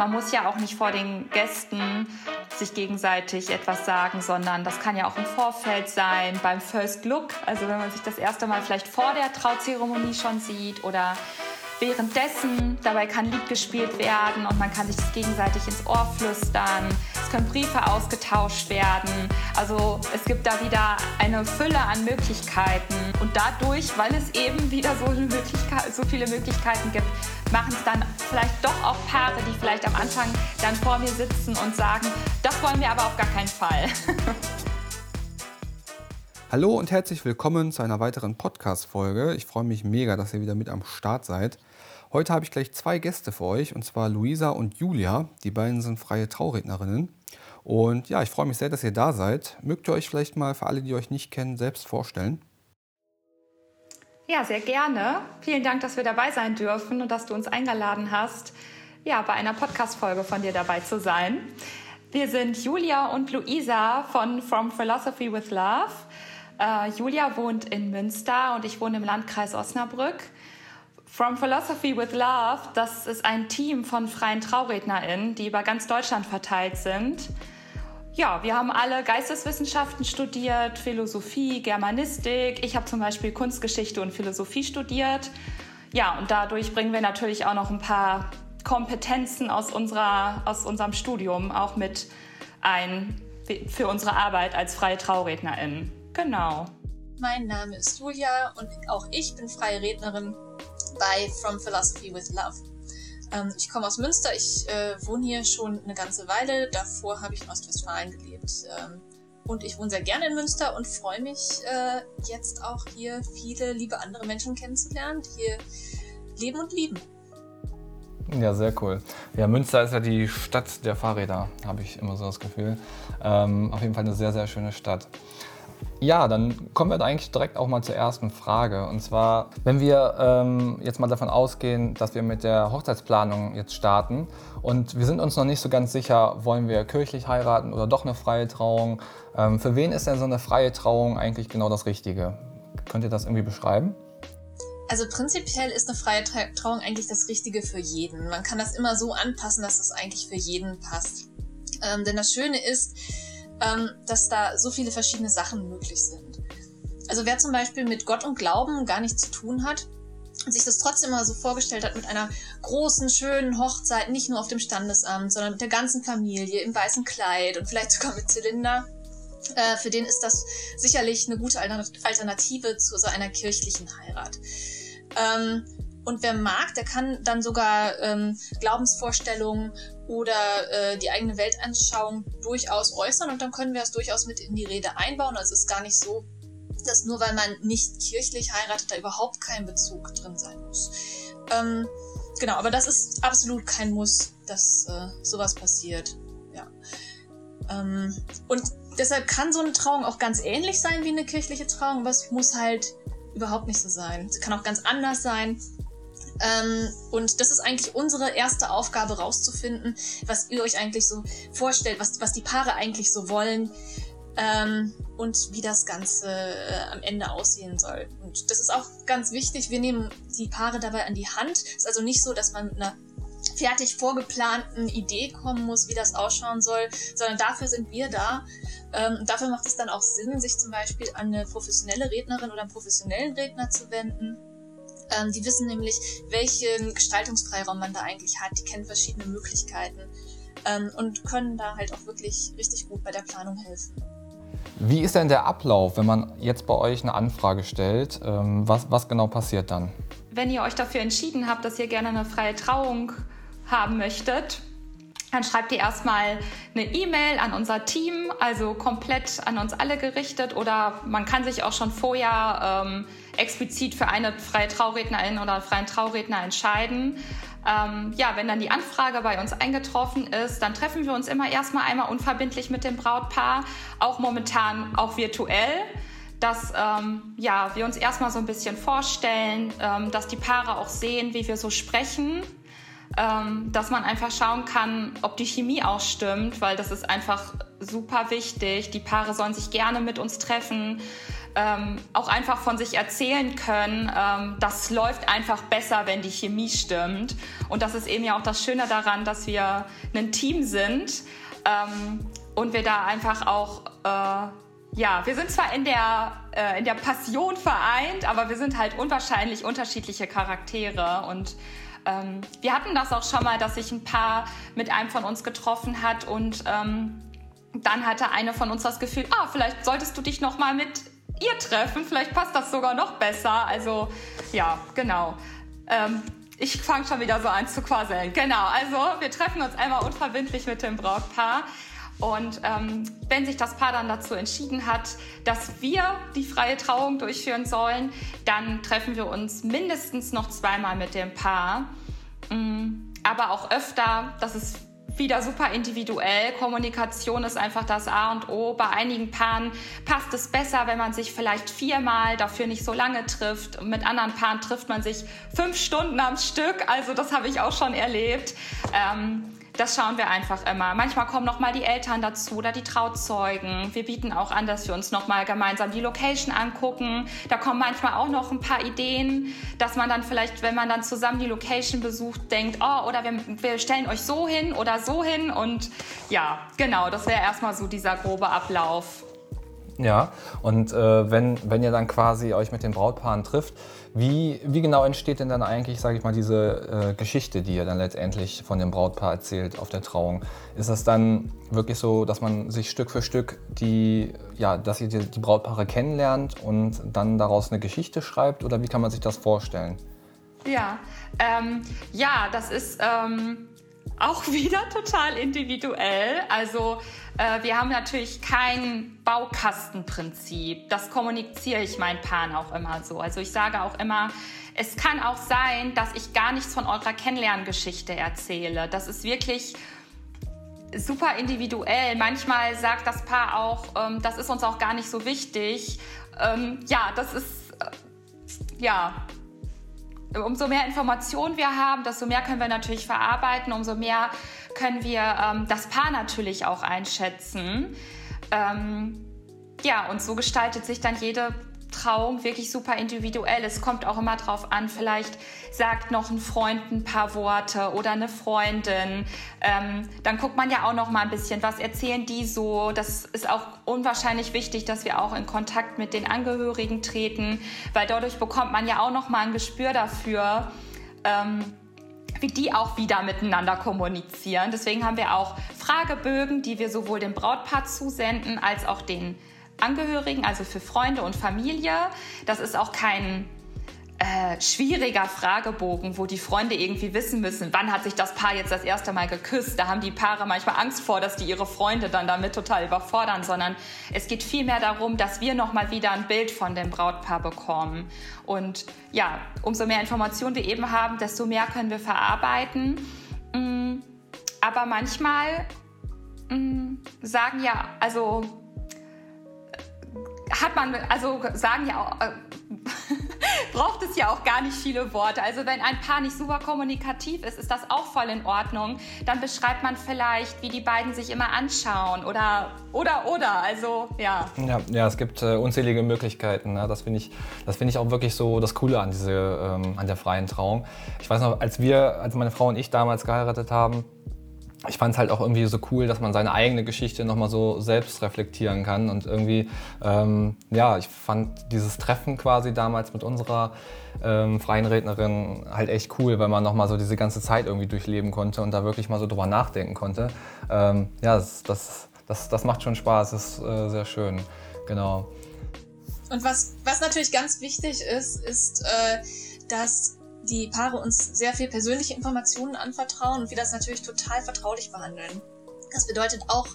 man muss ja auch nicht vor den Gästen sich gegenseitig etwas sagen, sondern das kann ja auch im Vorfeld sein, beim First Look, also wenn man sich das erste Mal vielleicht vor der Trauzeremonie schon sieht oder währenddessen. Dabei kann Lied gespielt werden und man kann sich das gegenseitig ins Ohr flüstern. Es können Briefe ausgetauscht werden. Also es gibt da wieder eine Fülle an Möglichkeiten. Und dadurch, weil es eben wieder so, so viele Möglichkeiten gibt, machen es dann vielleicht doch auch Paare, die vielleicht am Anfang dann vor mir sitzen und sagen, das wollen wir aber auf gar keinen Fall. Hallo und herzlich willkommen zu einer weiteren Podcast-Folge. Ich freue mich mega, dass ihr wieder mit am Start seid. Heute habe ich gleich zwei Gäste für euch, und zwar Luisa und Julia. Die beiden sind freie Traurednerinnen. Und ja, ich freue mich sehr, dass ihr da seid. Mögt ihr euch vielleicht mal für alle, die euch nicht kennen, selbst vorstellen? Ja, sehr gerne. Vielen Dank, dass wir dabei sein dürfen und dass du uns eingeladen hast, ja, bei einer Podcast-Folge von dir dabei zu sein. Wir sind Julia und Luisa von From Philosophy with Love. Äh, Julia wohnt in Münster und ich wohne im Landkreis Osnabrück. From Philosophy with Love, das ist ein Team von freien TraurednerInnen, die über ganz Deutschland verteilt sind. Ja, wir haben alle Geisteswissenschaften studiert, Philosophie, Germanistik. Ich habe zum Beispiel Kunstgeschichte und Philosophie studiert. Ja, und dadurch bringen wir natürlich auch noch ein paar Kompetenzen aus, unserer, aus unserem Studium auch mit ein für unsere Arbeit als freie TraurednerInnen. Genau. Mein Name ist Julia und auch ich bin freie Rednerin bei From Philosophy with Love. Ähm, ich komme aus Münster, ich äh, wohne hier schon eine ganze Weile. Davor habe ich in Ostwestfalen gelebt. Ähm, und ich wohne sehr gerne in Münster und freue mich äh, jetzt auch hier viele liebe andere Menschen kennenzulernen, die hier leben und lieben. Ja, sehr cool. Ja, Münster ist ja die Stadt der Fahrräder, habe ich immer so das Gefühl. Ähm, auf jeden Fall eine sehr, sehr schöne Stadt. Ja, dann kommen wir eigentlich direkt auch mal zur ersten Frage. Und zwar, wenn wir ähm, jetzt mal davon ausgehen, dass wir mit der Hochzeitsplanung jetzt starten und wir sind uns noch nicht so ganz sicher, wollen wir kirchlich heiraten oder doch eine freie Trauung. Ähm, für wen ist denn so eine freie Trauung eigentlich genau das Richtige? Könnt ihr das irgendwie beschreiben? Also prinzipiell ist eine freie Trauung eigentlich das Richtige für jeden. Man kann das immer so anpassen, dass es eigentlich für jeden passt. Ähm, denn das Schöne ist, ähm, dass da so viele verschiedene Sachen möglich sind. Also wer zum Beispiel mit Gott und Glauben gar nichts zu tun hat und sich das trotzdem mal so vorgestellt hat mit einer großen, schönen Hochzeit, nicht nur auf dem Standesamt, sondern mit der ganzen Familie im weißen Kleid und vielleicht sogar mit Zylinder, äh, für den ist das sicherlich eine gute Alternative zu so einer kirchlichen Heirat. Ähm, und wer mag, der kann dann sogar ähm, Glaubensvorstellungen oder äh, die eigene Weltanschauung durchaus äußern und dann können wir es durchaus mit in die Rede einbauen. Also es ist gar nicht so, dass nur weil man nicht kirchlich heiratet, da überhaupt kein Bezug drin sein muss. Ähm, genau, aber das ist absolut kein Muss, dass äh, sowas passiert. Ja. Ähm, und deshalb kann so eine Trauung auch ganz ähnlich sein wie eine kirchliche Trauung, aber es muss halt überhaupt nicht so sein. Sie kann auch ganz anders sein. Ähm, und das ist eigentlich unsere erste Aufgabe, rauszufinden, was ihr euch eigentlich so vorstellt, was, was die Paare eigentlich so wollen ähm, und wie das Ganze äh, am Ende aussehen soll. Und das ist auch ganz wichtig. Wir nehmen die Paare dabei an die Hand. Es ist also nicht so, dass man mit einer fertig vorgeplanten Idee kommen muss, wie das ausschauen soll, sondern dafür sind wir da. Ähm, dafür macht es dann auch Sinn, sich zum Beispiel an eine professionelle Rednerin oder einen professionellen Redner zu wenden ähm, die wissen nämlich, welchen Gestaltungsfreiraum man da eigentlich hat. Die kennen verschiedene Möglichkeiten ähm, und können da halt auch wirklich richtig gut bei der Planung helfen. Wie ist denn der Ablauf, wenn man jetzt bei euch eine Anfrage stellt? Ähm, was, was genau passiert dann? Wenn ihr euch dafür entschieden habt, dass ihr gerne eine freie Trauung haben möchtet, dann schreibt ihr erstmal eine E-Mail an unser Team, also komplett an uns alle gerichtet oder man kann sich auch schon vorher ähm, explizit für eine freie Traurednerin oder einen freien Trauredner entscheiden. Ähm, ja, wenn dann die Anfrage bei uns eingetroffen ist, dann treffen wir uns immer erstmal einmal unverbindlich mit dem Brautpaar, auch momentan auch virtuell dass ähm, ja, wir uns erstmal so ein bisschen vorstellen, ähm, dass die Paare auch sehen, wie wir so sprechen ähm, dass man einfach schauen kann, ob die Chemie auch stimmt, weil das ist einfach super wichtig. Die Paare sollen sich gerne mit uns treffen. ähm, auch einfach von sich erzählen können, ähm, das läuft einfach besser, wenn die Chemie stimmt. Und das ist eben ja auch das Schöne daran, dass wir ein Team sind ähm, und wir da einfach auch, äh, ja, wir sind zwar in der, äh, in der Passion vereint, aber wir sind halt unwahrscheinlich unterschiedliche Charaktere und ähm, wir hatten das auch schon mal, dass sich ein Paar mit einem von uns getroffen hat und ähm, dann hatte eine von uns das Gefühl, ah, vielleicht solltest du dich noch mal mit ihr treffen, vielleicht passt das sogar noch besser. Also ja, genau. Ähm, ich fange schon wieder so an zu quasseln. Genau, also wir treffen uns einmal unverbindlich mit dem Brautpaar. Und ähm, wenn sich das Paar dann dazu entschieden hat, dass wir die freie Trauung durchführen sollen, dann treffen wir uns mindestens noch zweimal mit dem Paar. Mm, aber auch öfter, das ist wieder super individuell. Kommunikation ist einfach das A und O. Bei einigen Paaren passt es besser, wenn man sich vielleicht viermal dafür nicht so lange trifft. Mit anderen Paaren trifft man sich fünf Stunden am Stück. Also das habe ich auch schon erlebt. Ähm, das schauen wir einfach immer. Manchmal kommen noch mal die Eltern dazu oder die Trauzeugen. Wir bieten auch an, dass wir uns noch mal gemeinsam die Location angucken. Da kommen manchmal auch noch ein paar Ideen, dass man dann vielleicht, wenn man dann zusammen die Location besucht, denkt, oh, oder wir, wir stellen euch so hin oder so hin. Und ja, genau, das wäre erstmal so dieser grobe Ablauf. Ja, und äh, wenn, wenn ihr dann quasi euch mit den Brautpaaren trifft, wie, wie genau entsteht denn dann eigentlich, sage ich mal, diese äh, Geschichte, die ihr dann letztendlich von dem Brautpaar erzählt auf der Trauung? Ist das dann wirklich so, dass man sich Stück für Stück die, ja, dass ihr die, die Brautpaare kennenlernt und dann daraus eine Geschichte schreibt oder wie kann man sich das vorstellen? Ja, ähm, ja, das ist ähm, auch wieder total individuell. Also äh, wir haben natürlich kein Baukastenprinzip. Das kommuniziere ich meinen Paaren auch immer so. Also ich sage auch immer, es kann auch sein, dass ich gar nichts von eurer Kennenlerngeschichte erzähle. Das ist wirklich super individuell. Manchmal sagt das Paar auch, ähm, das ist uns auch gar nicht so wichtig. Ähm, ja, das ist, äh, ja, umso mehr Informationen wir haben, desto mehr können wir natürlich verarbeiten, umso mehr können wir ähm, das Paar natürlich auch einschätzen. Ähm, ja, und so gestaltet sich dann jede Trauung wirklich super individuell. Es kommt auch immer drauf an, vielleicht sagt noch ein Freund ein paar Worte oder eine Freundin. Ähm, dann guckt man ja auch noch mal ein bisschen, was erzählen die so. Das ist auch unwahrscheinlich wichtig, dass wir auch in Kontakt mit den Angehörigen treten, weil dadurch bekommt man ja auch noch mal ein Gespür dafür. Ähm, wie die auch wieder miteinander kommunizieren. Deswegen haben wir auch Fragebögen, die wir sowohl dem Brautpaar zusenden als auch den Angehörigen, also für Freunde und Familie. Das ist auch kein äh, schwieriger Fragebogen, wo die Freunde irgendwie wissen müssen, wann hat sich das Paar jetzt das erste Mal geküsst. Da haben die Paare manchmal Angst vor, dass die ihre Freunde dann damit total überfordern, sondern es geht vielmehr darum, dass wir nochmal wieder ein Bild von dem Brautpaar bekommen. Und ja, umso mehr Informationen wir eben haben, desto mehr können wir verarbeiten. Mm, aber manchmal mm, sagen ja, also hat man, also sagen ja auch, äh, braucht es ja auch gar nicht viele Worte. Also wenn ein Paar nicht super kommunikativ ist, ist das auch voll in Ordnung. Dann beschreibt man vielleicht, wie die beiden sich immer anschauen oder oder oder. Also ja. Ja, ja es gibt äh, unzählige Möglichkeiten. Ne? Das finde ich, das ich auch wirklich so das Coole an diese, ähm, an der freien Trauung. Ich weiß noch, als wir, als meine Frau und ich damals geheiratet haben ich fand es halt auch irgendwie so cool, dass man seine eigene Geschichte nochmal so selbst reflektieren kann. Und irgendwie, ähm, ja, ich fand dieses Treffen quasi damals mit unserer ähm, freien Rednerin halt echt cool, weil man nochmal so diese ganze Zeit irgendwie durchleben konnte und da wirklich mal so drüber nachdenken konnte. Ähm, ja, das, das, das, das, macht schon Spaß, das ist äh, sehr schön, genau. Und was, was natürlich ganz wichtig ist, ist, äh, dass die Paare uns sehr viel persönliche Informationen anvertrauen und wir das natürlich total vertraulich behandeln. Das bedeutet auch,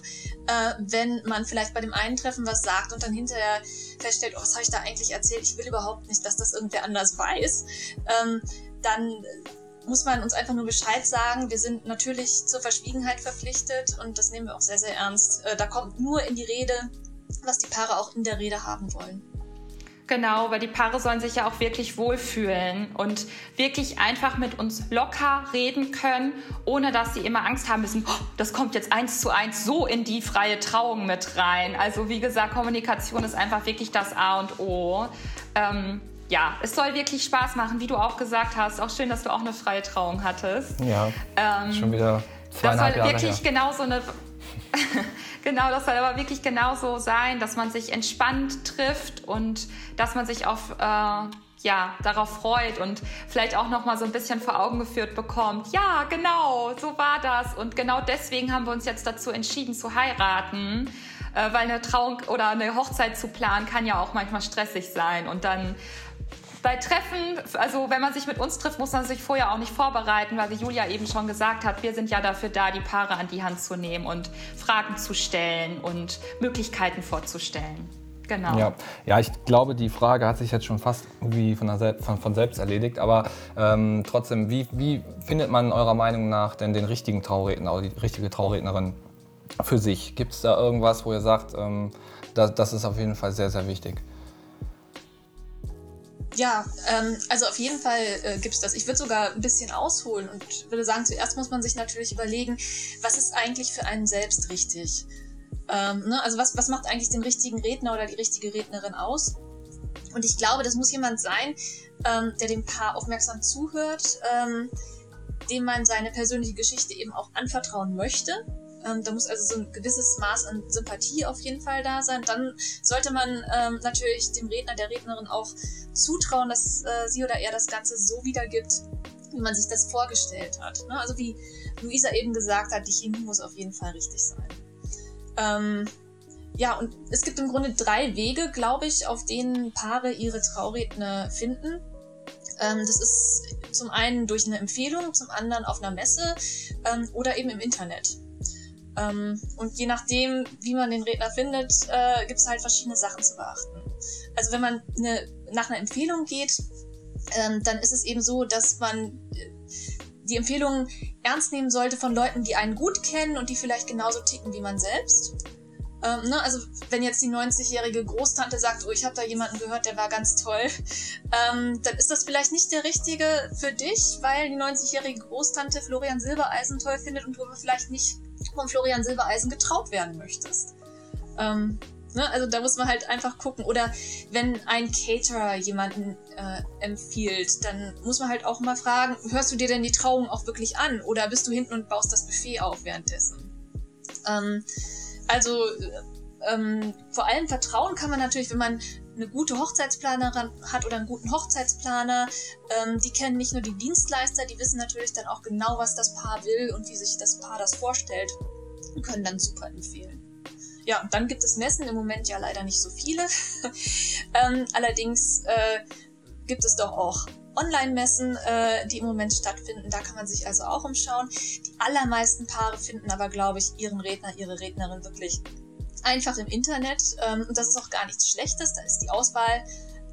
äh, wenn man vielleicht bei dem einen Treffen was sagt und dann hinterher feststellt, oh, was habe ich da eigentlich erzählt? Ich will überhaupt nicht, dass das irgendwer anders weiß. Ähm, dann muss man uns einfach nur Bescheid sagen. Wir sind natürlich zur Verschwiegenheit verpflichtet und das nehmen wir auch sehr, sehr ernst. Äh, da kommt nur in die Rede, was die Paare auch in der Rede haben wollen. Genau, weil die Paare sollen sich ja auch wirklich wohlfühlen und wirklich einfach mit uns locker reden können, ohne dass sie immer Angst haben müssen, oh, das kommt jetzt eins zu eins so in die freie Trauung mit rein. Also wie gesagt, Kommunikation ist einfach wirklich das A und O. Ähm, ja, es soll wirklich Spaß machen, wie du auch gesagt hast. Auch schön, dass du auch eine freie Trauung hattest. Ja, ähm, schon wieder zweieinhalb Das soll Jahre wirklich her. genau so eine Genau, das soll aber wirklich genauso sein, dass man sich entspannt trifft und dass man sich auf, äh, ja, darauf freut und vielleicht auch noch mal so ein bisschen vor Augen geführt bekommt. Ja, genau, so war das und genau deswegen haben wir uns jetzt dazu entschieden zu heiraten, äh, weil eine Trauung oder eine Hochzeit zu planen kann ja auch manchmal stressig sein und dann bei Treffen, also wenn man sich mit uns trifft, muss man sich vorher auch nicht vorbereiten, weil wie Julia eben schon gesagt hat, wir sind ja dafür da, die Paare an die Hand zu nehmen und Fragen zu stellen und Möglichkeiten vorzustellen. Genau. Ja. ja, ich glaube, die Frage hat sich jetzt schon fast irgendwie von, der, von, von selbst erledigt. Aber ähm, trotzdem, wie, wie findet man eurer Meinung nach denn den richtigen Trauredner oder die richtige Traurednerin für sich? Gibt es da irgendwas, wo ihr sagt, ähm, das, das ist auf jeden Fall sehr, sehr wichtig? Ja, ähm, also auf jeden Fall äh, gibt es das. Ich würde sogar ein bisschen ausholen und würde sagen, zuerst muss man sich natürlich überlegen, was ist eigentlich für einen selbst richtig? Ähm, ne? Also was, was macht eigentlich den richtigen Redner oder die richtige Rednerin aus? Und ich glaube, das muss jemand sein, ähm, der dem Paar aufmerksam zuhört, ähm, dem man seine persönliche Geschichte eben auch anvertrauen möchte ähm, da muss also so ein gewisses Maß an Sympathie auf jeden Fall da sein. Dann sollte man ähm, natürlich dem Redner, der Rednerin auch zutrauen, dass äh, sie oder er das Ganze so wiedergibt, wie man sich das vorgestellt hat. Ne? Also wie Luisa eben gesagt hat, die Chemie muss auf jeden Fall richtig sein. Ähm, ja, und es gibt im Grunde drei Wege, glaube ich, auf denen Paare ihre Trauredner finden. Ähm, das ist zum einen durch eine Empfehlung, zum anderen auf einer Messe ähm, oder eben im Internet. Ähm, und je nachdem, wie man den Redner findet, äh, gibt es halt verschiedene Sachen zu beachten. Also wenn man eine, nach einer Empfehlung geht, ähm, dann ist es eben so, dass man äh, die Empfehlungen ernst nehmen sollte von Leuten, die einen gut kennen und die vielleicht genauso ticken wie man selbst. Ähm, ne? Also wenn jetzt die 90-jährige Großtante sagt, oh, ich habe da jemanden gehört, der war ganz toll, ähm, dann ist das vielleicht nicht der richtige für dich, weil die 90-jährige Großtante Florian Silbereisen toll findet und du aber vielleicht nicht von Florian Silbereisen getraut werden möchtest. Ähm, ne? Also da muss man halt einfach gucken. Oder wenn ein Caterer jemanden äh, empfiehlt, dann muss man halt auch mal fragen, hörst du dir denn die Trauung auch wirklich an? Oder bist du hinten und baust das Buffet auf währenddessen? Ähm, also ähm, vor allem Vertrauen kann man natürlich, wenn man eine gute Hochzeitsplanerin hat oder einen guten Hochzeitsplaner. Ähm, die kennen nicht nur die Dienstleister, die wissen natürlich dann auch genau, was das Paar will und wie sich das Paar das vorstellt und können dann super empfehlen. Ja, und dann gibt es Messen, im Moment ja leider nicht so viele. ähm, allerdings äh, gibt es doch auch Online-Messen, äh, die im Moment stattfinden. Da kann man sich also auch umschauen. Die allermeisten Paare finden aber, glaube ich, ihren Redner, ihre Rednerin wirklich einfach im Internet. Ähm, und das ist auch gar nichts Schlechtes. Da ist die Auswahl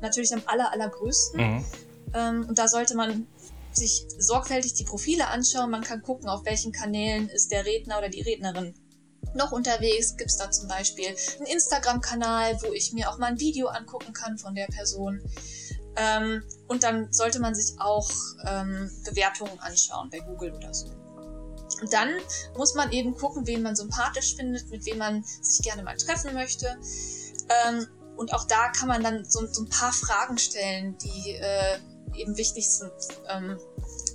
natürlich am aller, allergrößten. Mhm. Ähm, und da sollte man sich sorgfältig die Profile anschauen. Man kann gucken, auf welchen Kanälen ist der Redner oder die Rednerin noch unterwegs. Gibt es da zum Beispiel einen Instagram-Kanal, wo ich mir auch mal ein Video angucken kann von der Person. Ähm, und dann sollte man sich auch ähm, Bewertungen anschauen bei Google oder so. Und dann muss man eben gucken, wen man sympathisch findet, mit wem man sich gerne mal treffen möchte. Ähm, und auch da kann man dann so, so ein paar Fragen stellen, die äh, eben wichtig sind. Ähm,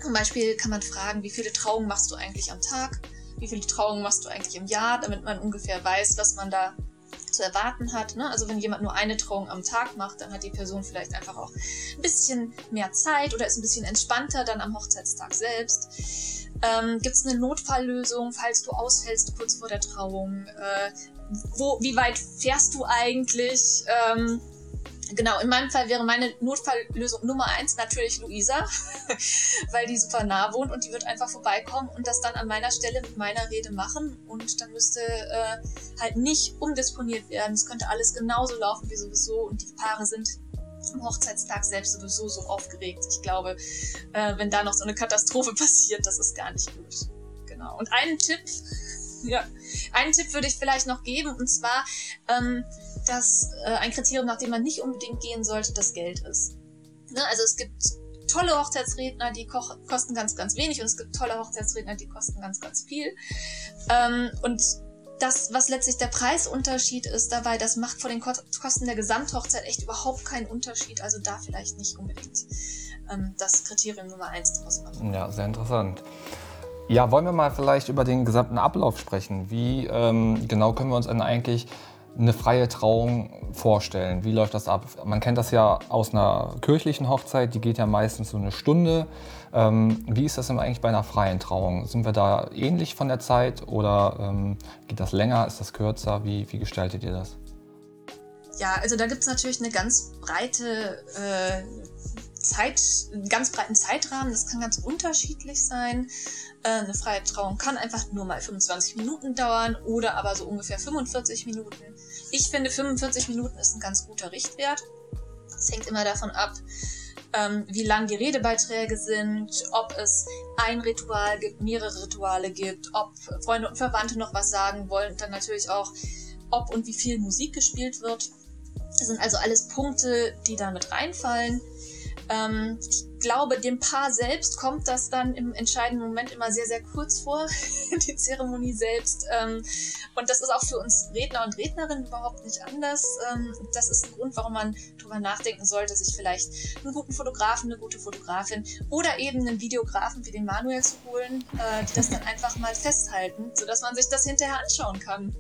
zum Beispiel kann man fragen, wie viele Trauungen machst du eigentlich am Tag? Wie viele Trauungen machst du eigentlich im Jahr, damit man ungefähr weiß, was man da zu erwarten hat. Ne? Also wenn jemand nur eine Trauung am Tag macht, dann hat die Person vielleicht einfach auch ein bisschen mehr Zeit oder ist ein bisschen entspannter dann am Hochzeitstag selbst. Ähm, Gibt es eine Notfalllösung, falls du ausfällst kurz vor der Trauung? Äh, wo, wie weit fährst du eigentlich? Ähm, genau, in meinem Fall wäre meine Notfalllösung Nummer eins natürlich Luisa, weil die super nah wohnt und die wird einfach vorbeikommen und das dann an meiner Stelle mit meiner Rede machen und dann müsste äh, halt nicht umdisponiert werden. Es könnte alles genauso laufen wie sowieso und die Paare sind am Hochzeitstag selbst sowieso so aufgeregt. Ich glaube, äh, wenn da noch so eine Katastrophe passiert, das ist gar nicht gut. Genau. Und einen Tipp, Ja, einen Tipp würde ich vielleicht noch geben, und zwar, ähm, dass äh, ein Kriterium, nach dem man nicht unbedingt gehen sollte, das Geld ist. Ne? Also es gibt tolle Hochzeitsredner, die kosten ganz, ganz wenig und es gibt tolle Hochzeitsredner, die kosten ganz, ganz viel. Ähm, und das, was letztlich der Preisunterschied ist dabei, das macht vor den Kosten der Gesamthochzeit echt überhaupt keinen Unterschied. Also da vielleicht nicht unbedingt ähm, das Kriterium Nummer eins draus machen. Ja, sehr interessant. Ja, wollen wir mal vielleicht über den gesamten Ablauf sprechen? Wie ähm, genau können wir uns denn eigentlich eine freie Trauung vorstellen? Wie läuft das ab? Man kennt das ja aus einer kirchlichen Hochzeit, die geht ja meistens so eine Stunde. Ähm, wie ist das denn eigentlich bei einer freien Trauung? Sind wir da ähnlich von der Zeit oder ähm, geht das länger? Ist das kürzer? Wie, wie gestaltet ihr das? Ja, also da gibt es natürlich eine ganz breite äh, Zeit, einen ganz breiten Zeitrahmen. Das kann ganz unterschiedlich sein. Äh, eine freie Trauung kann einfach nur mal 25 Minuten dauern oder aber so ungefähr 45 Minuten. Ich finde 45 Minuten ist ein ganz guter Richtwert. Es hängt immer davon ab, ähm, wie lang die Redebeiträge sind, ob es ein Ritual gibt, mehrere Rituale gibt, ob Freunde und Verwandte noch was sagen wollen, dann natürlich auch, ob und wie viel Musik gespielt wird. Das sind also alles Punkte, die da mit reinfallen. Ähm, ich glaube, dem Paar selbst kommt das dann im entscheidenden Moment immer sehr, sehr kurz vor, die Zeremonie selbst. Ähm, und das ist auch für uns Redner und Rednerinnen überhaupt nicht anders. Ähm, das ist ein Grund, warum man darüber nachdenken sollte, sich vielleicht einen guten Fotografen, eine gute Fotografin oder eben einen Videografen wie den Manuel zu holen, äh, die das dann einfach mal festhalten, sodass man sich das hinterher anschauen kann.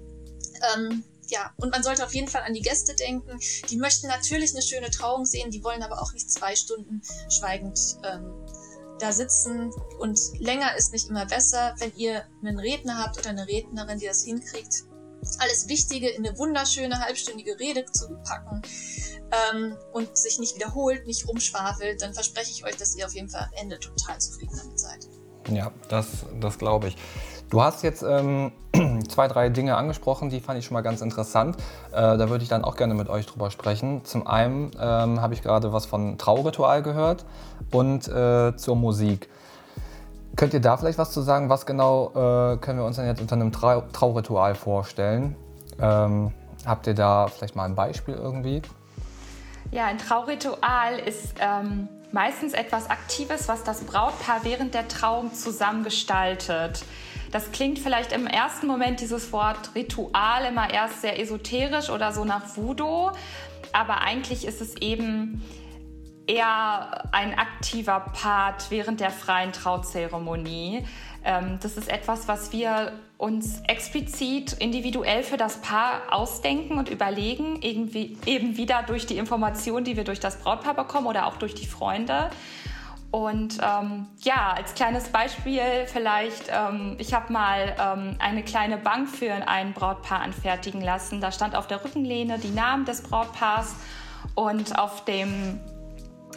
Ähm, ja, und man sollte auf jeden Fall an die Gäste denken. Die möchten natürlich eine schöne Trauung sehen, die wollen aber auch nicht zwei Stunden schweigend ähm, da sitzen. Und länger ist nicht immer besser, wenn ihr einen Redner habt oder eine Rednerin, die das hinkriegt, alles Wichtige in eine wunderschöne halbstündige Rede zu packen ähm, und sich nicht wiederholt, nicht rumschwafelt, dann verspreche ich euch, dass ihr auf jeden Fall am Ende total zufrieden damit seid. Ja, das, das glaube ich. Du hast jetzt ähm, zwei, drei Dinge angesprochen, die fand ich schon mal ganz interessant. Äh, da würde ich dann auch gerne mit euch drüber sprechen. Zum einen ähm, habe ich gerade was von Trauritual gehört und äh, zur Musik. Könnt ihr da vielleicht was zu sagen? Was genau äh, können wir uns denn jetzt unter einem Trau Trauritual vorstellen? Ähm, habt ihr da vielleicht mal ein Beispiel irgendwie? Ja, ein Trauritual ist ähm, meistens etwas Aktives, was das Brautpaar während der Trauung zusammen gestaltet. Das klingt vielleicht im ersten Moment dieses Wort Ritual immer erst sehr esoterisch oder so nach Voodoo, aber eigentlich ist es eben eher ein aktiver Part während der freien Trauzeremonie. Ähm, das ist etwas, was wir uns explizit individuell für das Paar ausdenken und überlegen, irgendwie eben wieder durch die Informationen, die wir durch das Brautpaar bekommen oder auch durch die Freunde. Und ähm, ja, als kleines Beispiel vielleicht, ähm, ich habe mal ähm, eine kleine Bank für ein Brautpaar anfertigen lassen. Da stand auf der Rückenlehne die Namen des Brautpaars und auf, dem,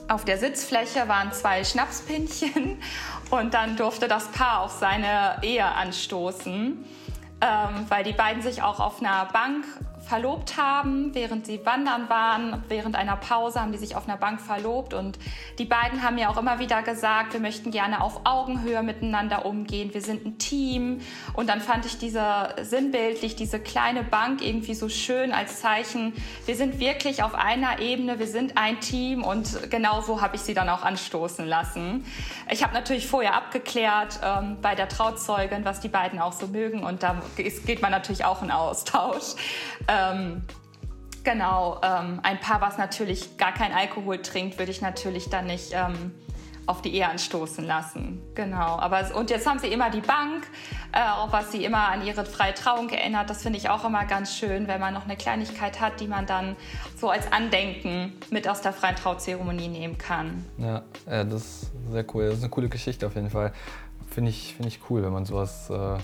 auf der Sitzfläche waren zwei Schnapspinchen und dann durfte das Paar auf seine Ehe anstoßen, ähm, weil die beiden sich auch auf einer Bank verlobt haben, während sie wandern waren. Während einer Pause haben die sich auf einer Bank verlobt und die beiden haben ja auch immer wieder gesagt, wir möchten gerne auf Augenhöhe miteinander umgehen, wir sind ein Team. Und dann fand ich diese sinnbildlich, diese kleine Bank irgendwie so schön als Zeichen, wir sind wirklich auf einer Ebene, wir sind ein Team und genau so habe ich sie dann auch anstoßen lassen. Ich habe natürlich vorher abgeklärt ähm, bei der Trauzeugin, was die beiden auch so mögen und da geht man natürlich auch in Austausch. Ähm, ähm, genau, ähm, ein Paar, was natürlich gar kein Alkohol trinkt, würde ich natürlich dann nicht ähm, auf die Ehe anstoßen lassen. Genau. Aber, und jetzt haben sie immer die Bank, äh, auch was sie immer an ihre freie Trauung erinnert. Das finde ich auch immer ganz schön, wenn man noch eine Kleinigkeit hat, die man dann so als Andenken mit aus der freien Trauzeremonie nehmen kann. Ja, äh, das ist sehr cool. Das ist eine coole Geschichte auf jeden Fall. Finde ich, find ich cool, wenn man sowas. Äh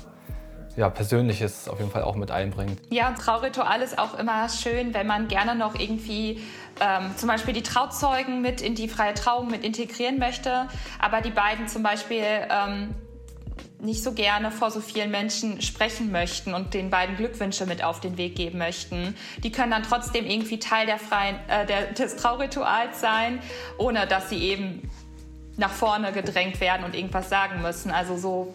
ja, Persönliches auf jeden Fall auch mit einbringt. Ja, und Trauritual ist auch immer schön, wenn man gerne noch irgendwie ähm, zum Beispiel die Trauzeugen mit in die freie Trauung mit integrieren möchte, aber die beiden zum Beispiel ähm, nicht so gerne vor so vielen Menschen sprechen möchten und den beiden Glückwünsche mit auf den Weg geben möchten. Die können dann trotzdem irgendwie Teil der freien, äh, der, des Traurituals sein, ohne dass sie eben nach vorne gedrängt werden und irgendwas sagen müssen. Also so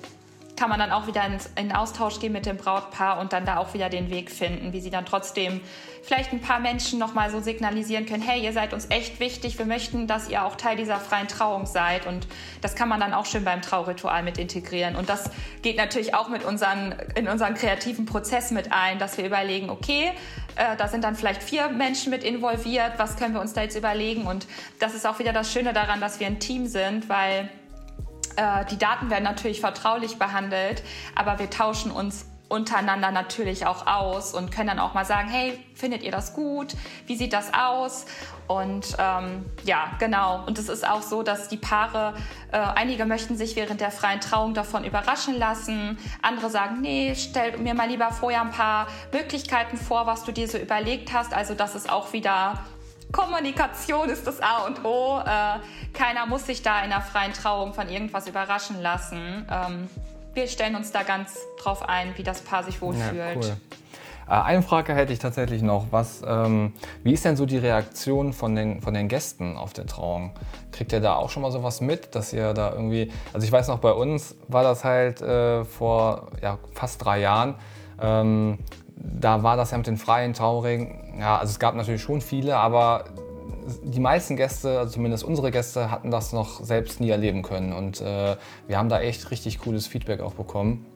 kann man dann auch wieder in, in Austausch gehen mit dem Brautpaar und dann da auch wieder den Weg finden, wie sie dann trotzdem vielleicht ein paar Menschen nochmal so signalisieren können, hey, ihr seid uns echt wichtig, wir möchten, dass ihr auch Teil dieser freien Trauung seid. Und das kann man dann auch schön beim Trauritual mit integrieren. Und das geht natürlich auch mit unseren, in unseren kreativen Prozess mit ein, dass wir überlegen, okay, äh, da sind dann vielleicht vier Menschen mit involviert, was können wir uns da jetzt überlegen? Und das ist auch wieder das Schöne daran, dass wir ein Team sind, weil äh, die Daten werden natürlich vertraulich behandelt, aber wir tauschen uns untereinander natürlich auch aus und können dann auch mal sagen, hey, findet ihr das gut? Wie sieht das aus? Und ähm, ja, genau. Und es ist auch so, dass die Paare, äh, einige möchten sich während der freien Trauung davon überraschen lassen. Andere sagen, nee, stell mir mal lieber vorher ein paar Möglichkeiten vor, was du dir so überlegt hast. Also das ist auch wieder Kommunikation ist das A und O. Äh, keiner muss sich da in der freien Trauung von irgendwas überraschen lassen. Ähm, wir stellen uns da ganz drauf ein, wie das Paar sich wohlfühlt. Ja, cool. Äh, eine Frage hätte ich tatsächlich noch. Was, ähm, wie ist denn so die Reaktion von den, von den Gästen auf der Trauung? Kriegt ihr da auch schon mal sowas mit, dass ihr da irgendwie, also ich weiß noch, bei uns war das halt äh, vor ja, fast drei Jahren. Ähm, da war das ja mit den freien Trauringen, ja, also es gab natürlich schon viele, aber die meisten Gäste, also zumindest unsere Gäste, hatten das noch selbst nie erleben können. Und äh, wir haben da echt richtig cooles Feedback auch bekommen,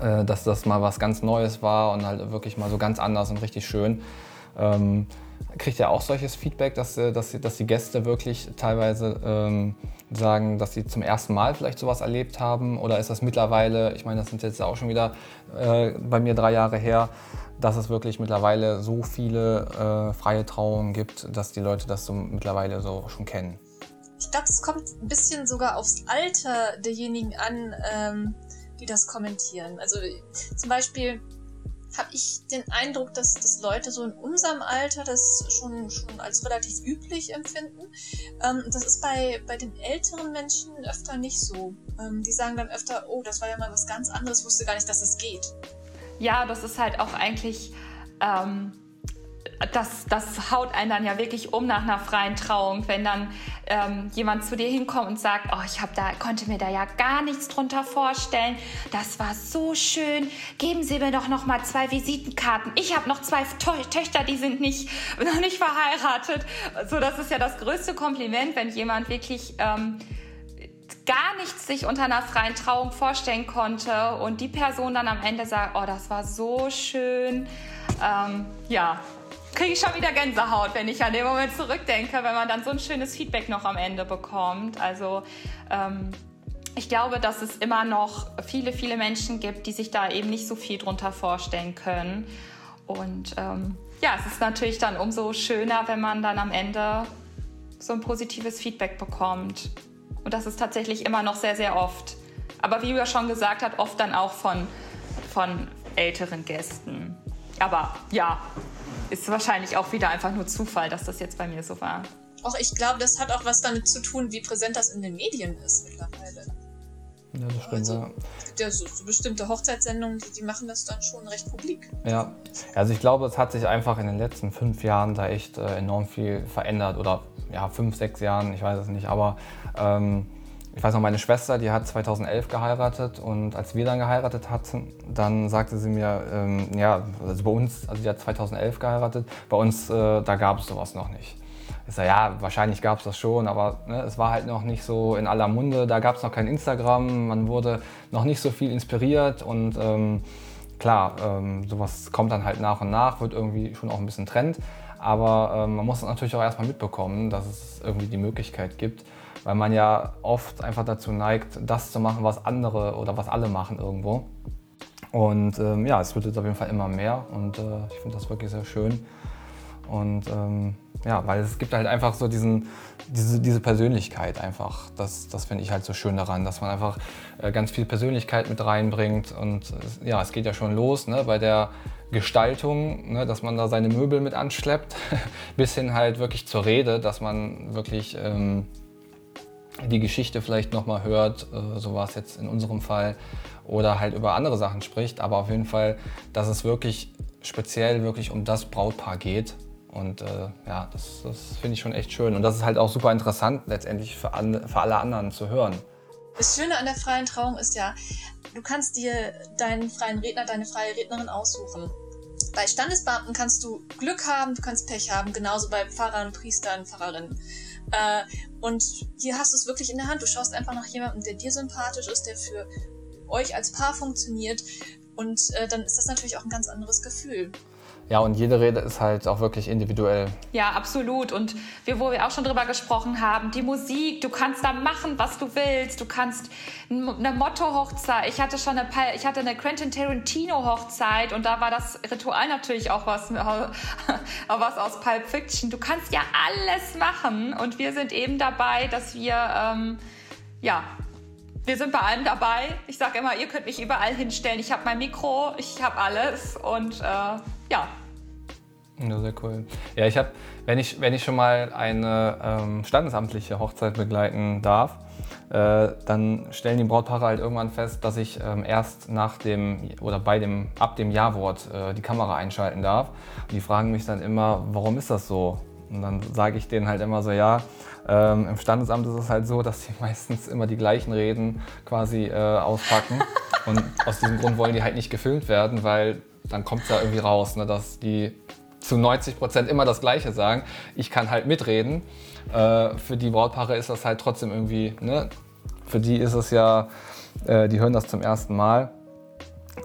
äh, dass das mal was ganz Neues war und halt wirklich mal so ganz anders und richtig schön. Ähm, kriegt ihr auch solches Feedback, dass, äh, dass, dass die Gäste wirklich teilweise ähm, sagen, dass sie zum ersten Mal vielleicht sowas erlebt haben? Oder ist das mittlerweile, ich meine, das sind jetzt auch schon wieder äh, bei mir drei Jahre her, dass es wirklich mittlerweile so viele äh, freie Trauungen gibt, dass die Leute das so mittlerweile so schon kennen. Ich glaube, es kommt ein bisschen sogar aufs Alter derjenigen an, ähm, die das kommentieren. Also zum Beispiel habe ich den Eindruck, dass, dass Leute so in unserem Alter das schon, schon als relativ üblich empfinden. Ähm, das ist bei, bei den älteren Menschen öfter nicht so. Ähm, die sagen dann öfter, oh, das war ja mal was ganz anderes, wusste gar nicht, dass das geht ja, das ist halt auch eigentlich, ähm, das, das haut einen dann ja wirklich um nach einer freien Trauung, wenn dann ähm, jemand zu dir hinkommt und sagt, oh, ich hab da, konnte mir da ja gar nichts drunter vorstellen. Das war so schön. Geben Sie mir doch noch mal zwei Visitenkarten. Ich habe noch zwei Tö Töchter, die sind nicht, noch nicht verheiratet. So, das ist ja das größte Kompliment, wenn jemand wirklich ähm, gar nichts sich unter einer freien Trauung vorstellen konnte und die Person dann am Ende sagt, oh, das war so schön. Ähm, ja, kriege ich schon wieder Gänsehaut, wenn ich an den Moment zurückdenke, wenn man dann so ein schönes Feedback noch am Ende bekommt. Also ähm, ich glaube, dass es immer noch viele, viele Menschen gibt, die sich da eben nicht so viel drunter vorstellen können. Und ähm, ja, es ist natürlich dann umso schöner, wenn man dann am Ende so ein positives Feedback bekommt. Und das ist tatsächlich immer noch sehr, sehr oft. Aber wie Julia schon gesagt hat, oft dann auch von, von älteren Gästen. Aber ja, ist wahrscheinlich auch wieder einfach nur Zufall, dass das jetzt bei mir so war. Auch ich glaube, das hat auch was damit zu tun, wie präsent das in den Medien ist mittlerweile. Ja, das stimmt. Also, ja. Es gibt ja so, so bestimmte Hochzeitssendungen, die, die, machen das dann schon recht publik. Ja, also ich glaube, es hat sich einfach in den letzten fünf Jahren da echt äh, enorm viel verändert. Oder ja, fünf, sechs Jahren, ich weiß es nicht. Aber ähm, ich weiß noch, meine Schwester, die hat 2011 geheiratet und als wir dann geheiratet hatten, dann sagte sie mir, ähm, ja, also bei uns, also die hat 2011 geheiratet, bei uns, äh, da gab es sowas noch nicht. Ich sage, ja, wahrscheinlich gab es das schon, aber ne, es war halt noch nicht so in aller Munde. Da gab es noch kein Instagram, man wurde noch nicht so viel inspiriert und ähm, klar, ähm, sowas kommt dann halt nach und nach, wird irgendwie schon auch ein bisschen Trend. Aber ähm, man muss natürlich auch erstmal mitbekommen, dass es irgendwie die Möglichkeit gibt, weil man ja oft einfach dazu neigt, das zu machen, was andere oder was alle machen irgendwo. Und ähm, ja, es wird jetzt auf jeden Fall immer mehr und äh, ich finde das wirklich sehr schön. Und ähm, ja, weil es gibt halt einfach so diesen, diese, diese Persönlichkeit einfach. Das, das finde ich halt so schön daran, dass man einfach äh, ganz viel Persönlichkeit mit reinbringt. Und äh, ja, es geht ja schon los ne, bei der Gestaltung, ne, dass man da seine Möbel mit anschleppt, bis hin halt wirklich zur Rede, dass man wirklich ähm, die Geschichte vielleicht nochmal hört, äh, so war es jetzt in unserem Fall, oder halt über andere Sachen spricht, aber auf jeden Fall, dass es wirklich speziell wirklich um das Brautpaar geht. Und äh, ja, das, das finde ich schon echt schön. Und das ist halt auch super interessant letztendlich für, an, für alle anderen zu hören. Das Schöne an der freien Trauung ist ja, du kannst dir deinen freien Redner, deine freie Rednerin aussuchen. Bei Standesbeamten kannst du Glück haben, du kannst Pech haben, genauso bei Pfarrern, Priestern, Pfarrerinnen. Äh, und hier hast du es wirklich in der Hand. Du schaust einfach nach jemandem, der dir sympathisch ist, der für euch als Paar funktioniert. Und äh, dann ist das natürlich auch ein ganz anderes Gefühl. Ja, und jede Rede ist halt auch wirklich individuell. Ja, absolut. Und wir, wo wir auch schon drüber gesprochen haben, die Musik, du kannst da machen, was du willst. Du kannst eine Motto-Hochzeit. Ich hatte schon eine, ich hatte eine Quentin Tarantino-Hochzeit und da war das Ritual natürlich auch was, was aus Pulp Fiction. Du kannst ja alles machen und wir sind eben dabei, dass wir, ähm, ja, wir sind bei allem dabei. Ich sage immer, ihr könnt mich überall hinstellen. Ich habe mein Mikro, ich habe alles und äh, ja, ja, sehr cool. Ja, ich habe, wenn ich, wenn ich schon mal eine ähm, standesamtliche Hochzeit begleiten darf, äh, dann stellen die Brautpaare halt irgendwann fest, dass ich ähm, erst nach dem oder bei dem, ab dem Ja-Wort äh, die Kamera einschalten darf. Und die fragen mich dann immer, warum ist das so? Und dann sage ich denen halt immer so, ja, ähm, im Standesamt ist es halt so, dass sie meistens immer die gleichen Reden quasi äh, auspacken. Und aus diesem Grund wollen die halt nicht gefilmt werden, weil dann kommt es ja irgendwie raus, ne, dass die zu 90 Prozent immer das Gleiche sagen. Ich kann halt mitreden. Äh, für die Brautpaare ist das halt trotzdem irgendwie, ne? für die ist es ja, äh, die hören das zum ersten Mal.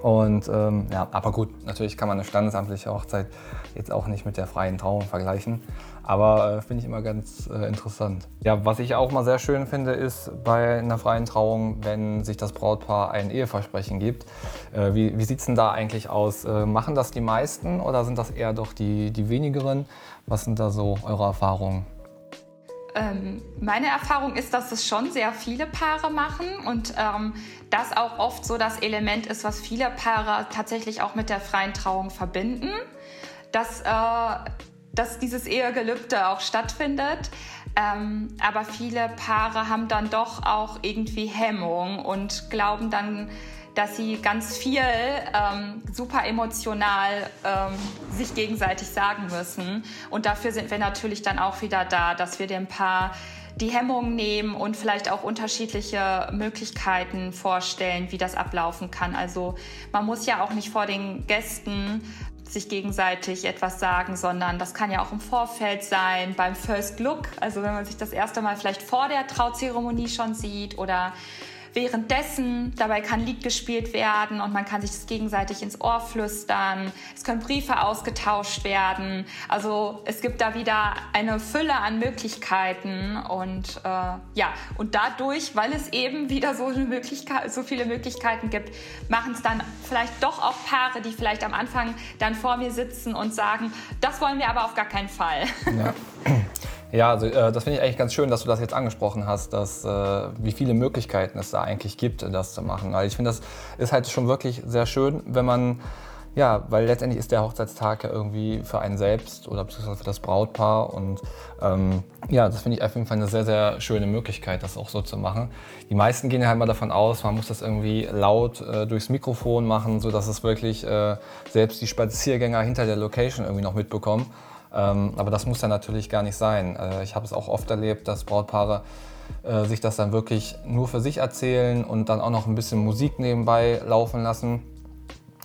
Und ähm, ja, aber gut, natürlich kann man eine standesamtliche Hochzeit jetzt auch nicht mit der freien Trauung vergleichen. Aber äh, finde ich immer ganz äh, interessant. Ja, was ich auch mal sehr schön finde, ist bei einer freien Trauung, wenn sich das Brautpaar ein Eheversprechen gibt. Äh, wie wie sieht es denn da eigentlich aus? Äh, machen das die meisten oder sind das eher doch die, die wenigeren? Was sind da so eure Erfahrungen? Ähm, meine Erfahrung ist, dass es schon sehr viele Paare machen und ähm, das auch oft so das Element ist, was viele Paare tatsächlich auch mit der freien Trauung verbinden. Dass äh, dass dieses Ehegelübde auch stattfindet. Ähm, aber viele Paare haben dann doch auch irgendwie Hemmung und glauben dann, dass sie ganz viel ähm, super emotional ähm, sich gegenseitig sagen müssen. Und dafür sind wir natürlich dann auch wieder da, dass wir dem Paar die Hemmung nehmen und vielleicht auch unterschiedliche Möglichkeiten vorstellen, wie das ablaufen kann. Also man muss ja auch nicht vor den Gästen sich gegenseitig etwas sagen, sondern das kann ja auch im Vorfeld sein, beim First Look, also wenn man sich das erste Mal vielleicht vor der Trauzeremonie schon sieht oder währenddessen. Dabei kann Lied gespielt werden und man kann sich das gegenseitig ins Ohr flüstern. Es können Briefe ausgetauscht werden. Also es gibt da wieder eine Fülle an Möglichkeiten und äh, ja, und dadurch, weil es eben wieder so, eine Möglichkeit, so viele Möglichkeiten gibt, machen es dann vielleicht doch auch Paare, die vielleicht am Anfang dann vor mir sitzen und sagen, das wollen wir aber auf gar keinen Fall. Ja. Ja, also, äh, das finde ich eigentlich ganz schön, dass du das jetzt angesprochen hast, dass, äh, wie viele Möglichkeiten es da eigentlich gibt, das zu machen. Weil ich finde, das ist halt schon wirklich sehr schön, wenn man, ja, weil letztendlich ist der Hochzeitstag ja irgendwie für einen selbst oder beziehungsweise für das Brautpaar. Und ähm, ja, das finde ich auf jeden Fall eine sehr, sehr schöne Möglichkeit, das auch so zu machen. Die meisten gehen ja halt mal davon aus, man muss das irgendwie laut äh, durchs Mikrofon machen, sodass es wirklich äh, selbst die Spaziergänger hinter der Location irgendwie noch mitbekommen. Ähm, aber das muss ja natürlich gar nicht sein. Äh, ich habe es auch oft erlebt, dass Brautpaare äh, sich das dann wirklich nur für sich erzählen und dann auch noch ein bisschen Musik nebenbei laufen lassen,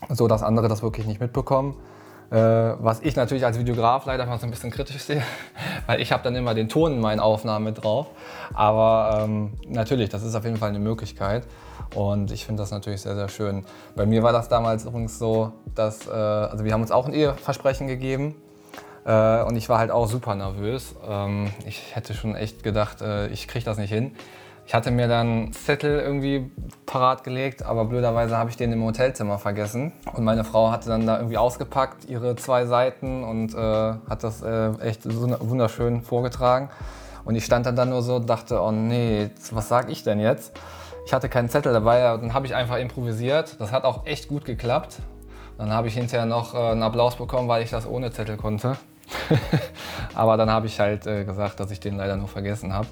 so dass andere das wirklich nicht mitbekommen. Äh, was ich natürlich als Videograf leider mal so ein bisschen kritisch sehe, weil ich habe dann immer den Ton in meinen Aufnahmen mit drauf. Aber ähm, natürlich, das ist auf jeden Fall eine Möglichkeit. Und ich finde das natürlich sehr, sehr schön. Bei mir war das damals übrigens so, dass, äh, also wir haben uns auch ein Eheversprechen gegeben äh, und ich war halt auch super nervös. Ähm, ich hätte schon echt gedacht, äh, ich kriege das nicht hin. Ich hatte mir dann Zettel irgendwie parat gelegt, aber blöderweise habe ich den im Hotelzimmer vergessen. Und meine Frau hatte dann da irgendwie ausgepackt, ihre zwei Seiten und äh, hat das äh, echt wunderschön vorgetragen. Und ich stand dann, dann nur so und dachte, oh nee, was sag ich denn jetzt? Ich hatte keinen Zettel dabei, dann habe ich einfach improvisiert. Das hat auch echt gut geklappt. Dann habe ich hinterher noch äh, einen Applaus bekommen, weil ich das ohne Zettel konnte. Aber dann habe ich halt äh, gesagt, dass ich den leider nur vergessen habe.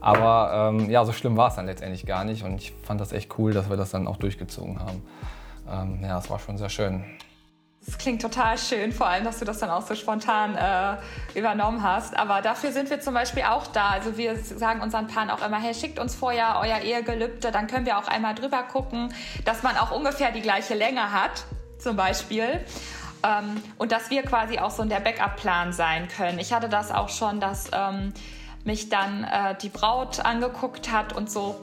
Aber ähm, ja, so schlimm war es dann letztendlich gar nicht und ich fand das echt cool, dass wir das dann auch durchgezogen haben. Ähm, ja, es war schon sehr schön. Das klingt total schön, vor allem, dass du das dann auch so spontan äh, übernommen hast. Aber dafür sind wir zum Beispiel auch da. Also wir sagen unseren Paaren auch immer, hey, schickt uns vorher euer Ehegelübde, dann können wir auch einmal drüber gucken, dass man auch ungefähr die gleiche Länge hat, zum Beispiel. Ähm, und dass wir quasi auch so in der Backup-Plan sein können. Ich hatte das auch schon, dass ähm, mich dann äh, die Braut angeguckt hat und so,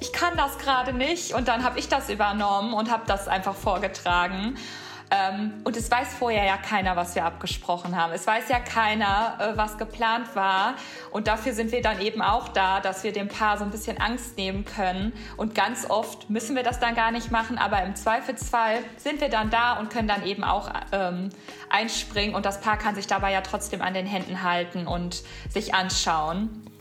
ich kann das gerade nicht. Und dann habe ich das übernommen und habe das einfach vorgetragen. Ähm, und es weiß vorher ja keiner, was wir abgesprochen haben. Es weiß ja keiner, äh, was geplant war. Und dafür sind wir dann eben auch da, dass wir dem Paar so ein bisschen Angst nehmen können. Und ganz oft müssen wir das dann gar nicht machen, aber im Zweifelsfall sind wir dann da und können dann eben auch ähm, einspringen. Und das Paar kann sich dabei ja trotzdem an den Händen halten und sich anschauen.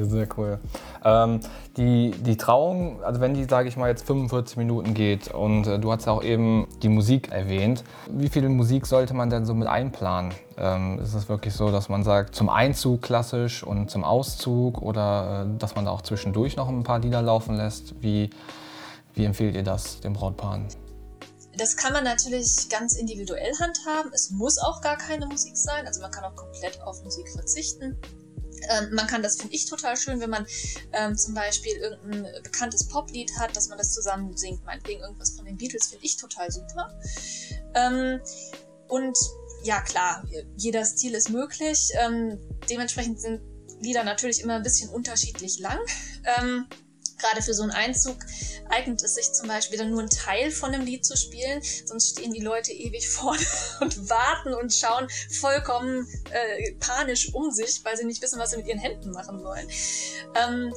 Sehr cool. Ähm, die, die Trauung, also wenn die, sage ich mal, jetzt 45 Minuten geht und äh, du hast ja auch eben die Musik erwähnt, wie viel Musik sollte man denn so mit einplanen? Ähm, ist es wirklich so, dass man sagt, zum Einzug klassisch und zum Auszug oder äh, dass man da auch zwischendurch noch ein paar Lieder laufen lässt? Wie, wie empfehlt ihr das den Brautpaaren? Das kann man natürlich ganz individuell handhaben. Es muss auch gar keine Musik sein. Also man kann auch komplett auf Musik verzichten. Ähm, man kann das, finde ich, total schön, wenn man ähm, zum Beispiel irgendein bekanntes Poplied hat, dass man das zusammen singt. Meinetwegen irgendwas von den Beatles finde ich total super. Ähm, und ja, klar, jeder Stil ist möglich. Ähm, dementsprechend sind Lieder natürlich immer ein bisschen unterschiedlich lang. Gerade für so einen Einzug eignet es sich zum Beispiel dann nur einen Teil von einem Lied zu spielen, sonst stehen die Leute ewig vorne und warten und schauen vollkommen äh, panisch um sich, weil sie nicht wissen, was sie mit ihren Händen machen sollen. Ähm,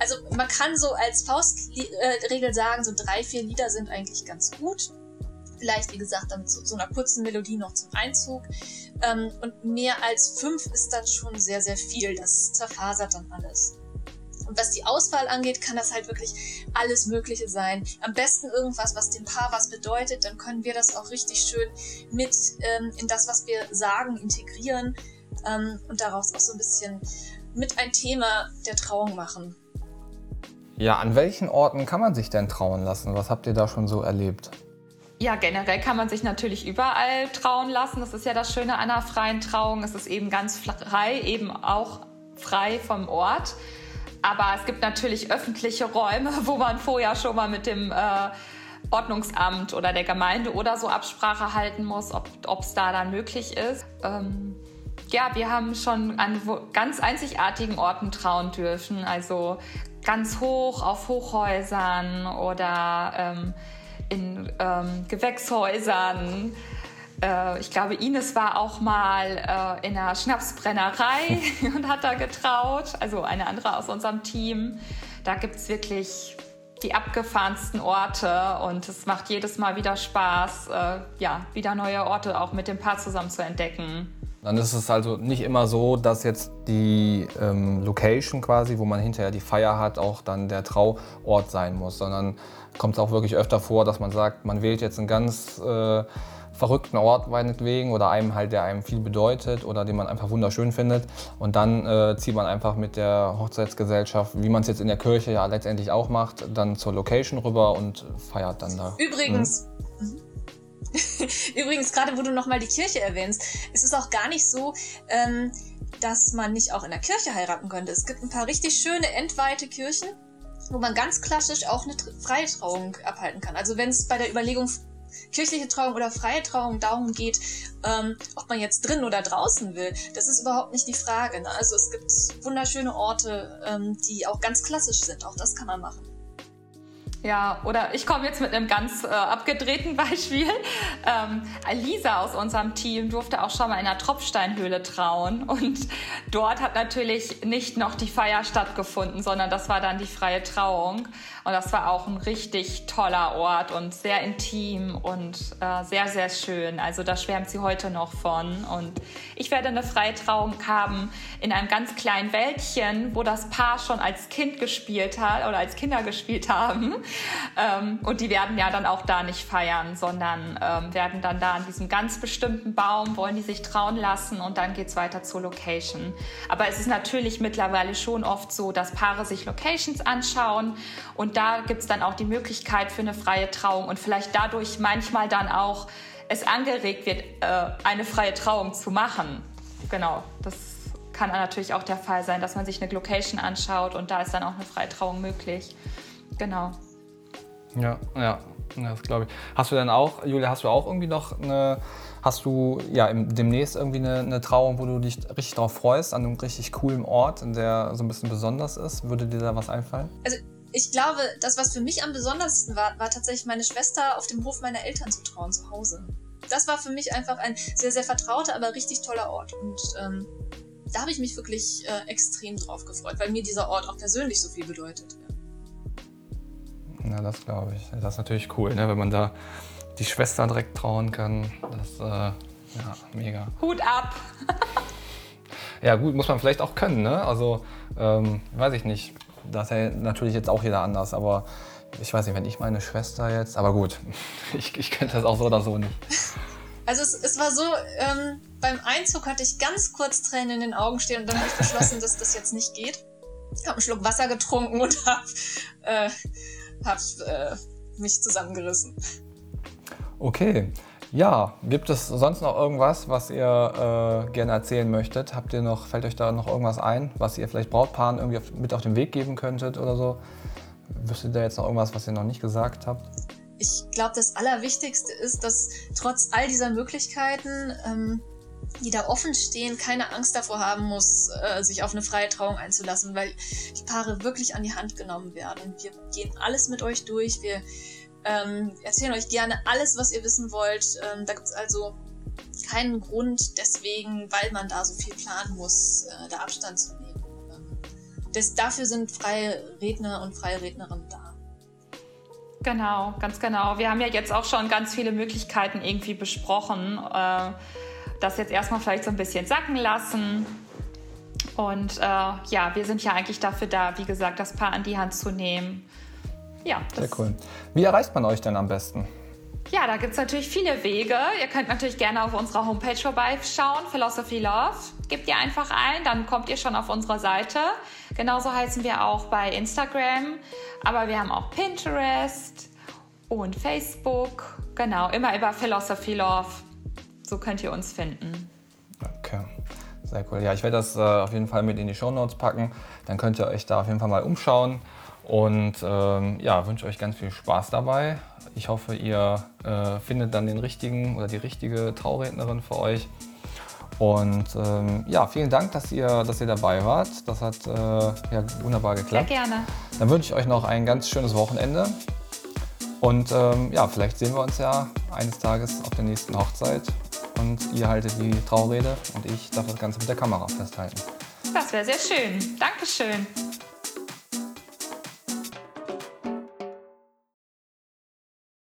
also man kann so als Faustregel sagen, so drei, vier Lieder sind eigentlich ganz gut. Vielleicht, wie gesagt, dann so, so einer kurzen Melodie noch zum Einzug. Ähm, und mehr als fünf ist dann schon sehr, sehr viel. Das zerfasert dann alles. Und was die Auswahl angeht, kann das halt wirklich alles Mögliche sein. Am besten irgendwas, was dem Paar was bedeutet, dann können wir das auch richtig schön mit ähm, in das, was wir sagen, integrieren ähm, und daraus auch so ein bisschen mit ein Thema der Trauung machen. Ja, an welchen Orten kann man sich denn trauen lassen? Was habt ihr da schon so erlebt? Ja, generell kann man sich natürlich überall trauen lassen. Das ist ja das Schöne an einer freien Trauung. Es ist eben ganz frei, eben auch frei vom Ort. Aber es gibt natürlich öffentliche Räume, wo man vorher schon mal mit dem äh, Ordnungsamt oder der Gemeinde oder so Absprache halten muss, ob es da dann möglich ist. Ähm, ja, wir haben schon an ganz einzigartigen Orten trauen dürfen, also ganz hoch auf Hochhäusern oder ähm, in ähm, Gewächshäusern. Äh, ich glaube, Ines war auch mal äh, in einer Schnapsbrennerei und hat da getraut. Also eine andere aus unserem Team. Da gibt es wirklich die abgefahrensten Orte und es macht jedes Mal wieder Spaß, äh, ja, wieder neue Orte auch mit dem Paar zusammen zu entdecken. Dann ist es also nicht immer so, dass jetzt die ähm, Location quasi, wo man hinterher die Feier hat, auch dann der Trauort sein muss, sondern kommt es auch wirklich öfter vor, dass man sagt, man wählt jetzt einen ganz äh, verrückten Ort meinetwegen oder einem halt, der einem viel bedeutet oder den man einfach wunderschön findet. Und dann äh, zieht man einfach mit der Hochzeitsgesellschaft, wie man es jetzt in der Kirche ja letztendlich auch macht, dann zur Location rüber und feiert dann da. Übrigens. Mhm. Übrigens, gerade wo du nochmal die Kirche erwähnst, ist es auch gar nicht so, ähm, dass man nicht auch in der Kirche heiraten könnte. Es gibt ein paar richtig schöne entweite Kirchen, wo man ganz klassisch auch eine freie Trauung abhalten kann. Also wenn es bei der Überlegung kirchliche Trauung oder freie Trauung darum geht, ähm, ob man jetzt drin oder draußen will, das ist überhaupt nicht die Frage. Ne? Also es gibt wunderschöne Orte, ähm, die auch ganz klassisch sind. Auch das kann man machen. Ja, oder ich komme jetzt mit einem ganz äh, abgedrehten Beispiel. Ähm, Lisa aus unserem Team durfte auch schon mal in der Tropfsteinhöhle trauen. Und dort hat natürlich nicht noch die Feier stattgefunden, sondern das war dann die freie Trauung. Und das war auch ein richtig toller Ort und sehr intim und äh, sehr, sehr schön. Also da schwärmt sie heute noch von. Und ich werde eine freie Trauung haben in einem ganz kleinen Wäldchen, wo das Paar schon als Kind gespielt hat oder als Kinder gespielt haben. Ähm, und die werden ja dann auch da nicht feiern, sondern ähm, werden dann da an diesem ganz bestimmten Baum, wollen die sich trauen lassen und dann geht es weiter zur Location. Aber es ist natürlich mittlerweile schon oft so, dass Paare sich Locations anschauen und da gibt es dann auch die Möglichkeit für eine freie Trauung und vielleicht dadurch manchmal dann auch es angeregt wird, äh, eine freie Trauung zu machen. Genau, das kann natürlich auch der Fall sein, dass man sich eine Location anschaut und da ist dann auch eine freie Trauung möglich. Genau. Ja, ja, das glaube ich. Hast du denn auch, Julia, hast du auch irgendwie noch eine, hast du ja im, demnächst irgendwie eine, eine, Trauung, wo du dich richtig darauf freust, an einem richtig coolen Ort, der so ein bisschen besonders ist? Würde dir da was einfallen? Also ich glaube, das, was für mich am besondersten war, war tatsächlich meine Schwester auf dem Hof meiner Eltern zu trauen zu Hause. Das war für mich einfach ein sehr, sehr vertrauter, aber richtig toller Ort. Und ähm, da habe ich mich wirklich äh, extrem drauf gefreut, weil mir dieser Ort auch persönlich so viel bedeutet. Ja, das glaube ich. Das ist natürlich cool, ne? wenn man da die Schwester direkt trauen kann. Das, äh, ja, mega. Hut ab! ja, gut, muss man vielleicht auch können, ne? Also, ähm, weiß ich nicht. Das ist ja natürlich jetzt auch jeder anders, aber ich weiß nicht, wenn ich meine Schwester jetzt, aber gut, ich, ich könnte das auch so oder so nicht. Also es, es war so, ähm, beim Einzug hatte ich ganz kurz Tränen in den Augen stehen und dann habe ich beschlossen, dass das jetzt nicht geht. Ich habe einen Schluck Wasser getrunken und habe äh, hab, äh, mich zusammengerissen. Okay. Ja, gibt es sonst noch irgendwas, was ihr äh, gerne erzählen möchtet? Habt ihr noch, fällt euch da noch irgendwas ein, was ihr vielleicht Brautpaaren irgendwie auf, mit auf den Weg geben könntet oder so? Wüsstet ihr jetzt noch irgendwas, was ihr noch nicht gesagt habt? Ich glaube, das Allerwichtigste ist, dass trotz all dieser Möglichkeiten, ähm, die da offen stehen, keine Angst davor haben muss, äh, sich auf eine freie Trauung einzulassen, weil die Paare wirklich an die Hand genommen werden. Wir gehen alles mit euch durch. Wir ähm, erzählen euch gerne alles, was ihr wissen wollt. Ähm, da gibt es also keinen Grund deswegen, weil man da so viel planen muss, äh, da Abstand zu nehmen. Ähm, das, dafür sind freie Redner und freie Rednerinnen da. Genau, ganz genau. Wir haben ja jetzt auch schon ganz viele Möglichkeiten irgendwie besprochen. Äh, das jetzt erstmal vielleicht so ein bisschen sacken lassen. Und äh, ja, wir sind ja eigentlich dafür da, wie gesagt, das Paar an die Hand zu nehmen ja. Sehr cool. Wie erreicht man euch denn am besten? Ja, da gibt es natürlich viele Wege. Ihr könnt natürlich gerne auf unserer Homepage vorbeischauen, Philosophy Love. Gebt ihr einfach ein, dann kommt ihr schon auf unsere Seite. Genauso heißen wir auch bei Instagram. Aber wir haben auch Pinterest und Facebook. Genau, immer über Philosophy Love. So könnt ihr uns finden. Okay, sehr cool. Ja, ich werde das äh, auf jeden Fall mit in die Show Notes packen. Dann könnt ihr euch da auf jeden Fall mal umschauen. Und ähm, ja, wünsche euch ganz viel Spaß dabei. Ich hoffe, ihr äh, findet dann den richtigen oder die richtige Traurednerin für euch. Und ähm, ja, vielen Dank, dass ihr, dass ihr dabei wart. Das hat äh, ja, wunderbar geklappt. Sehr gerne. Dann wünsche ich euch noch ein ganz schönes Wochenende. Und ähm, ja, vielleicht sehen wir uns ja eines Tages auf der nächsten Hochzeit. Und ihr haltet die Traurede und ich darf das Ganze mit der Kamera festhalten. Das wäre sehr schön. Dankeschön.